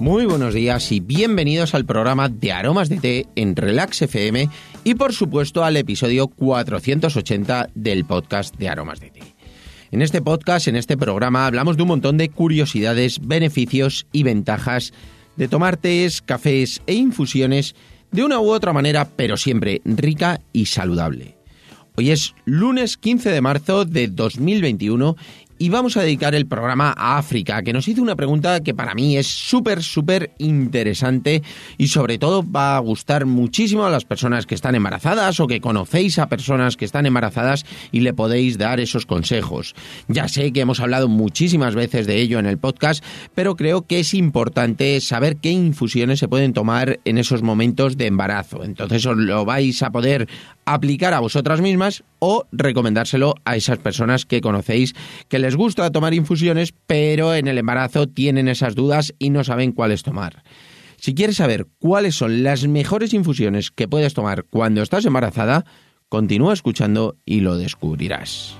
Muy buenos días y bienvenidos al programa de Aromas de Té en Relax FM y por supuesto al episodio 480 del podcast de Aromas de Té. En este podcast, en este programa, hablamos de un montón de curiosidades, beneficios y ventajas de tomar tés, cafés e infusiones de una u otra manera, pero siempre rica y saludable. Hoy es lunes 15 de marzo de 2021 y vamos a dedicar el programa a África, que nos hizo una pregunta que para mí es súper, súper interesante y sobre todo va a gustar muchísimo a las personas que están embarazadas o que conocéis a personas que están embarazadas y le podéis dar esos consejos. Ya sé que hemos hablado muchísimas veces de ello en el podcast, pero creo que es importante saber qué infusiones se pueden tomar en esos momentos de embarazo. Entonces os lo vais a poder aplicar a vosotras mismas o recomendárselo a esas personas que conocéis que gusta tomar infusiones, pero en el embarazo tienen esas dudas y no saben cuáles tomar. Si quieres saber cuáles son las mejores infusiones que puedes tomar cuando estás embarazada, continúa escuchando y lo descubrirás.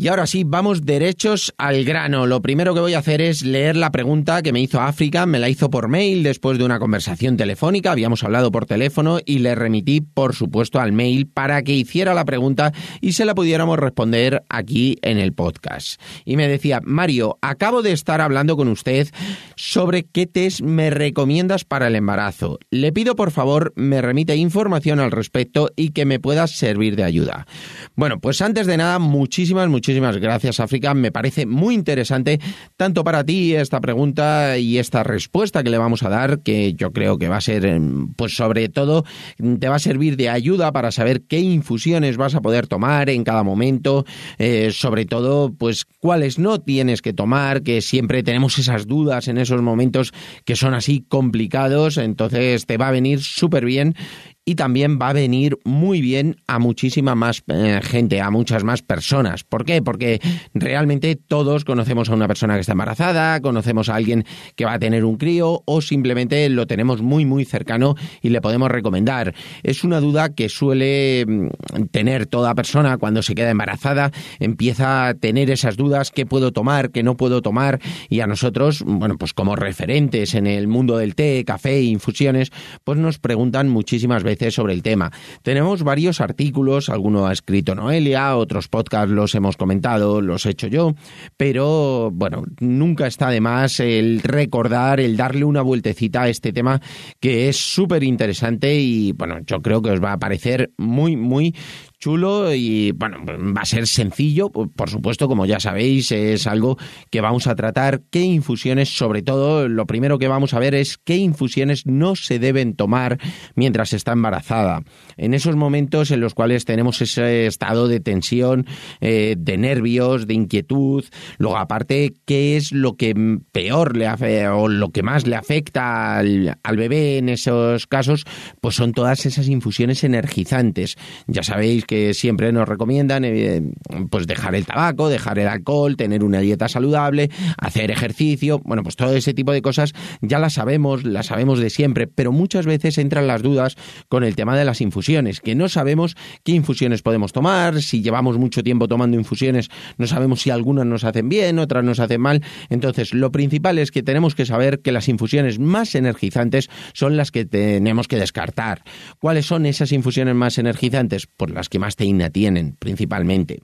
Y ahora sí, vamos derechos al grano. Lo primero que voy a hacer es leer la pregunta que me hizo África. Me la hizo por mail después de una conversación telefónica. Habíamos hablado por teléfono y le remití, por supuesto, al mail para que hiciera la pregunta y se la pudiéramos responder aquí en el podcast. Y me decía, Mario, acabo de estar hablando con usted sobre qué test me recomiendas para el embarazo. Le pido, por favor, me remite información al respecto y que me pueda servir de ayuda. Bueno, pues antes de nada, muchísimas, muchísimas Muchísimas gracias, África. Me parece muy interesante tanto para ti esta pregunta y esta respuesta que le vamos a dar, que yo creo que va a ser, em, pues sobre todo, te va a servir de ayuda para saber qué infusiones vas a poder tomar en cada momento, eh, sobre todo, pues cuáles no tienes que tomar, que siempre tenemos esas dudas en esos momentos que son así complicados, entonces te va a venir súper bien y también va a venir muy bien a muchísima más eh, gente, a muchas más personas. ¿Por qué? Porque realmente todos conocemos a una persona que está embarazada, conocemos a alguien que va a tener un crío o simplemente lo tenemos muy muy cercano y le podemos recomendar. Es una duda que suele mm, tener toda persona cuando se queda embarazada, empieza a tener esas dudas, qué puedo tomar, qué no puedo tomar y a nosotros, bueno, pues como referentes en el mundo del té, café infusiones, pues nos preguntan muchísimas veces sobre el tema. Tenemos varios artículos, alguno ha escrito Noelia, otros podcasts los hemos comentado, los he hecho yo, pero bueno, nunca está de más el recordar, el darle una vueltecita a este tema que es súper interesante y bueno, yo creo que os va a parecer muy, muy chulo y bueno, va a ser sencillo, por supuesto, como ya sabéis, es algo que vamos a tratar, qué infusiones, sobre todo, lo primero que vamos a ver es qué infusiones no se deben tomar mientras está embarazada. En esos momentos en los cuales tenemos ese estado de tensión, eh, de nervios, de inquietud, luego aparte, qué es lo que peor le hace o lo que más le afecta al, al bebé en esos casos, pues son todas esas infusiones energizantes. Ya sabéis que siempre nos recomiendan eh, pues dejar el tabaco, dejar el alcohol, tener una dieta saludable, hacer ejercicio, bueno, pues todo ese tipo de cosas ya las sabemos, las sabemos de siempre, pero muchas veces entran las dudas con el tema de las infusiones, que no sabemos qué infusiones podemos tomar, si llevamos mucho tiempo tomando infusiones, no sabemos si algunas nos hacen bien, otras nos hacen mal, entonces lo principal es que tenemos que saber que las infusiones más energizantes son las que tenemos que descartar. ¿Cuáles son esas infusiones más energizantes? Por las que más teína tienen principalmente.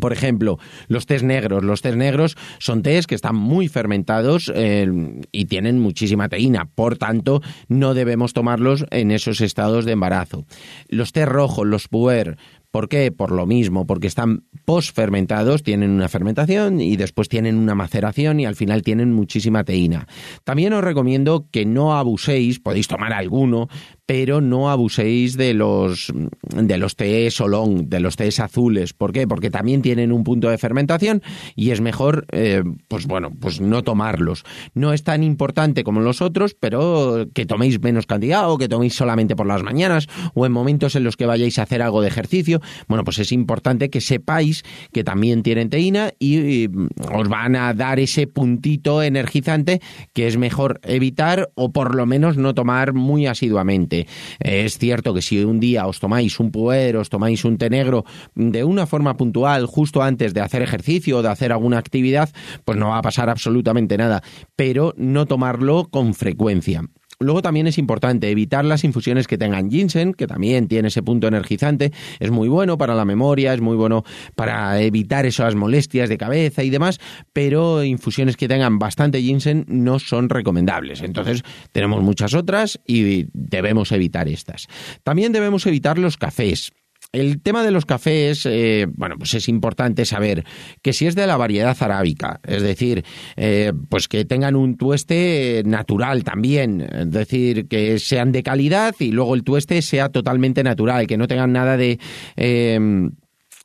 Por ejemplo, los tés negros. Los tés negros son tés que están muy fermentados eh, y tienen muchísima teína. Por tanto, no debemos tomarlos en esos estados de embarazo. Los tés rojos, los puer, ¿Por qué? Por lo mismo, porque están posfermentados, tienen una fermentación y después tienen una maceración y al final tienen muchísima teína. También os recomiendo que no abuséis, podéis tomar alguno, pero no abuséis de los de los tés olón, de los tés azules. ¿Por qué? Porque también tienen un punto de fermentación y es mejor, eh, pues bueno, pues no tomarlos. No es tan importante como los otros, pero que toméis menos cantidad o que toméis solamente por las mañanas o en momentos en los que vayáis a hacer algo de ejercicio. Bueno, pues es importante que sepáis que también tienen teína y os van a dar ese puntito energizante que es mejor evitar o por lo menos no tomar muy asiduamente. Es cierto que si un día os tomáis un puer, os tomáis un té negro de una forma puntual justo antes de hacer ejercicio o de hacer alguna actividad, pues no va a pasar absolutamente nada, pero no tomarlo con frecuencia. Luego también es importante evitar las infusiones que tengan ginseng, que también tiene ese punto energizante. Es muy bueno para la memoria, es muy bueno para evitar esas molestias de cabeza y demás, pero infusiones que tengan bastante ginseng no son recomendables. Entonces tenemos muchas otras y debemos evitar estas. También debemos evitar los cafés. El tema de los cafés, eh, bueno, pues es importante saber que si es de la variedad arábica, es decir, eh, pues que tengan un tueste natural también, es decir, que sean de calidad y luego el tueste sea totalmente natural, que no tengan nada de... Eh,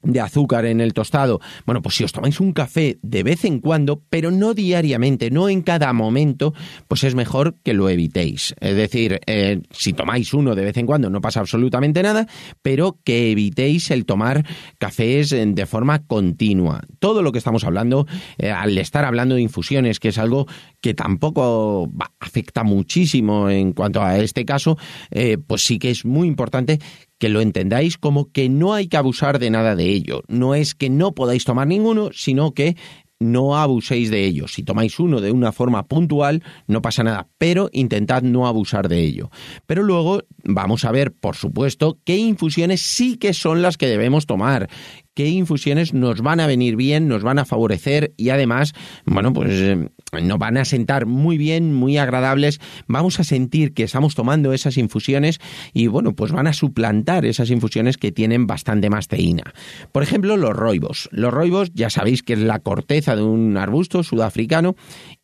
de azúcar en el tostado. Bueno, pues si os tomáis un café de vez en cuando, pero no diariamente, no en cada momento, pues es mejor que lo evitéis. Es decir, eh, si tomáis uno de vez en cuando no pasa absolutamente nada, pero que evitéis el tomar cafés de forma continua. Todo lo que estamos hablando, eh, al estar hablando de infusiones, que es algo que tampoco afecta muchísimo en cuanto a este caso, eh, pues sí que es muy importante que lo entendáis como que no hay que abusar de nada de ello. No es que no podáis tomar ninguno, sino que no abuséis de ello. Si tomáis uno de una forma puntual, no pasa nada, pero intentad no abusar de ello. Pero luego vamos a ver, por supuesto, qué infusiones sí que son las que debemos tomar, qué infusiones nos van a venir bien, nos van a favorecer y además, bueno, pues eh, nos van a sentar muy bien, muy agradables. Vamos a sentir que estamos tomando esas infusiones y bueno, pues van a suplantar esas infusiones que tienen bastante más teína. Por ejemplo, los roibos. Los roibos ya sabéis que es la corteza de un arbusto sudafricano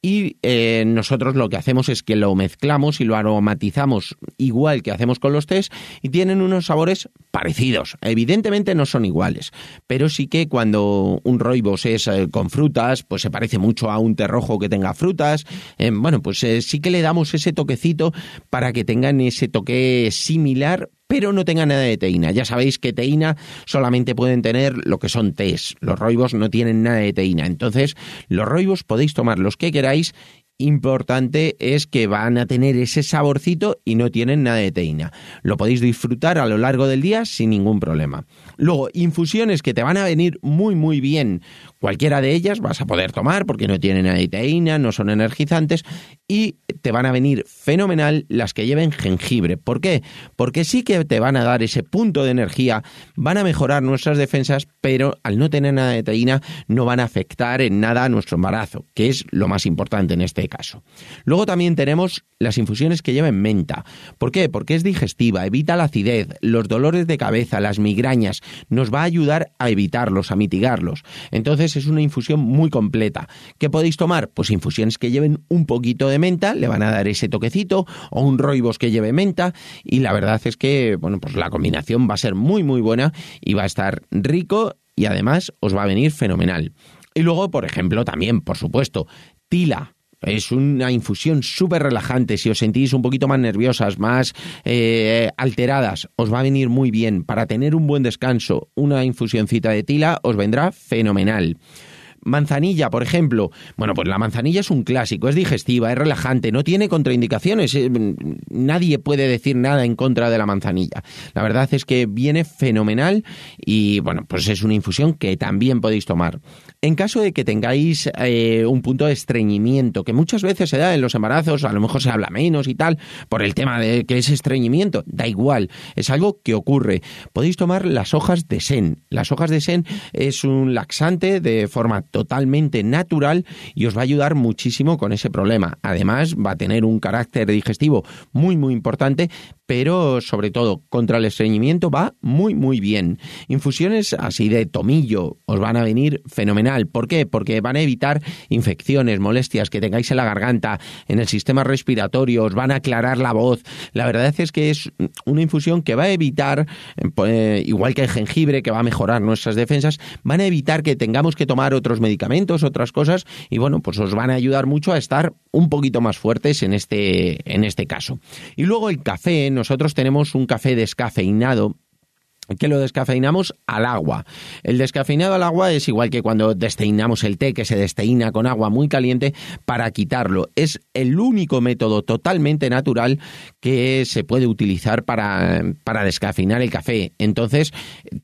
y eh, nosotros lo que hacemos es que lo mezclamos y lo aromatizamos igual que hacemos con los tés y tienen unos sabores parecidos. Evidentemente no son iguales, pero sí que cuando un roibos es eh, con frutas, pues se parece mucho a un té rojo que tenga frutas. Eh, bueno, pues sí que le damos ese toquecito para que tengan ese toque similar pero no tenga nada de teína. Ya sabéis que teína solamente pueden tener lo que son tés. Los roibos no tienen nada de teína. Entonces, los roibos podéis tomar los que queráis importante es que van a tener ese saborcito y no tienen nada de teína. Lo podéis disfrutar a lo largo del día sin ningún problema. Luego, infusiones que te van a venir muy muy bien Cualquiera de ellas vas a poder tomar porque no tienen aditeína, no son energizantes y te van a venir fenomenal las que lleven jengibre. ¿Por qué? Porque sí que te van a dar ese punto de energía, van a mejorar nuestras defensas, pero al no tener nada de teína no van a afectar en nada a nuestro embarazo, que es lo más importante en este caso. Luego también tenemos las infusiones que lleven menta. ¿Por qué? Porque es digestiva, evita la acidez, los dolores de cabeza, las migrañas, nos va a ayudar a evitarlos, a mitigarlos. Entonces es una infusión muy completa. ¿Qué podéis tomar? Pues infusiones que lleven un poquito de menta, le van a dar ese toquecito, o un roibos que lleve menta, y la verdad es que, bueno, pues la combinación va a ser muy, muy buena y va a estar rico y además os va a venir fenomenal. Y luego, por ejemplo, también, por supuesto, tila. Es una infusión súper relajante. Si os sentís un poquito más nerviosas, más eh, alteradas, os va a venir muy bien. Para tener un buen descanso, una infusioncita de tila os vendrá fenomenal. Manzanilla, por ejemplo. Bueno, pues la manzanilla es un clásico, es digestiva, es relajante, no tiene contraindicaciones. Eh, nadie puede decir nada en contra de la manzanilla. La verdad es que viene fenomenal y, bueno, pues es una infusión que también podéis tomar. En caso de que tengáis eh, un punto de estreñimiento, que muchas veces se da en los embarazos, a lo mejor se habla menos y tal, por el tema de que es estreñimiento, da igual, es algo que ocurre. Podéis tomar las hojas de sen. Las hojas de sen es un laxante de forma totalmente natural y os va a ayudar muchísimo con ese problema. Además, va a tener un carácter digestivo muy, muy importante, pero sobre todo contra el estreñimiento va muy muy bien. Infusiones así de tomillo os van a venir fenomenal. ¿Por qué? Porque van a evitar infecciones, molestias que tengáis en la garganta, en el sistema respiratorio, os van a aclarar la voz. La verdad es que es una infusión que va a evitar, pues, igual que el jengibre, que va a mejorar nuestras defensas, van a evitar que tengamos que tomar otros medicamentos, otras cosas, y bueno, pues os van a ayudar mucho a estar un poquito más fuertes en este, en este caso. Y luego el café, nosotros tenemos un café descafeinado que lo descafeinamos al agua. El descafeinado al agua es igual que cuando desteinamos el té, que se desteina con agua muy caliente para quitarlo. Es el único método totalmente natural que se puede utilizar para, para descafeinar el café. Entonces,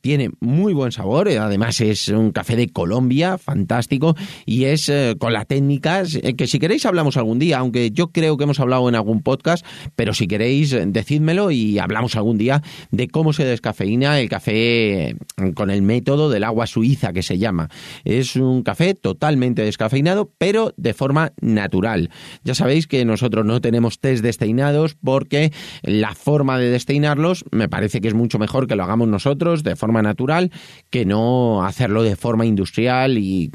tiene muy buen sabor, además es un café de Colombia, fantástico, y es eh, con las técnicas eh, que si queréis hablamos algún día, aunque yo creo que hemos hablado en algún podcast, pero si queréis, decídmelo y hablamos algún día de cómo se descafeina el café con el método del agua suiza que se llama. Es un café totalmente descafeinado, pero de forma natural. Ya sabéis que nosotros no tenemos test desteinados porque la forma de desteinarlos me parece que es mucho mejor que lo hagamos nosotros de forma natural que no hacerlo de forma industrial y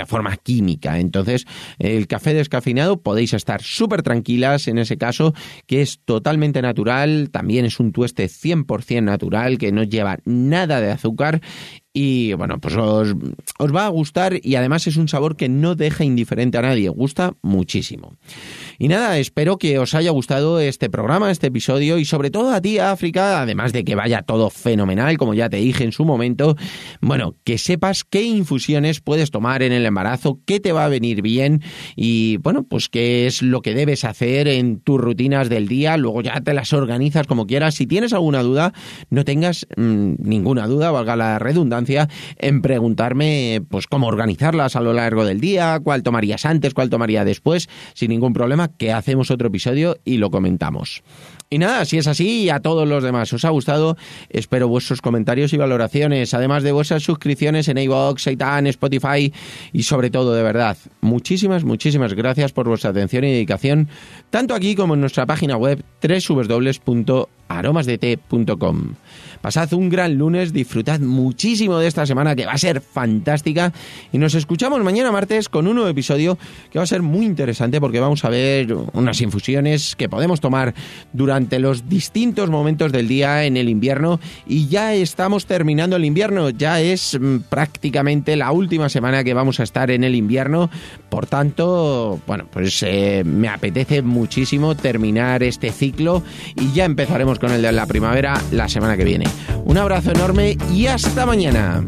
de forma química. Entonces, el café descafeinado podéis estar súper tranquilas en ese caso, que es totalmente natural, también es un tueste 100% natural, que no lleva nada de azúcar y bueno, pues os, os, va a gustar y además es un sabor que no deja indiferente a nadie, gusta muchísimo. Y nada, espero que os haya gustado este programa, este episodio y sobre todo a ti, África, además de que vaya todo fenomenal, como ya te dije en su momento, bueno, que sepas qué infusiones puedes tomar en el embarazo, qué te va a venir bien y bueno, pues qué es lo que debes hacer en tus rutinas del día, luego ya te las organizas como quieras. Si tienes alguna duda, no tengas mmm, ninguna duda, valga la redundancia en preguntarme pues cómo organizarlas a lo largo del día, cuál tomarías antes, cuál tomaría después, sin ningún problema, que hacemos otro episodio y lo comentamos. Y nada, si es así, y a todos los demás os ha gustado, espero vuestros comentarios y valoraciones, además de vuestras suscripciones en iVoox, Seitan, Spotify y sobre todo, de verdad, muchísimas, muchísimas gracias por vuestra atención y dedicación, tanto aquí como en nuestra página web www.aromasdete.com. Pasad un gran lunes, disfrutad muchísimo de esta semana que va a ser fantástica y nos escuchamos mañana martes con un nuevo episodio que va a ser muy interesante porque vamos a ver unas infusiones que podemos tomar durante los distintos momentos del día en el invierno y ya estamos terminando el invierno, ya es mm, prácticamente la última semana que vamos a estar en el invierno, por tanto, bueno, pues eh, me apetece muchísimo terminar este ciclo y ya empezaremos con el de la primavera la semana que viene. Un abrazo enorme y hasta mañana.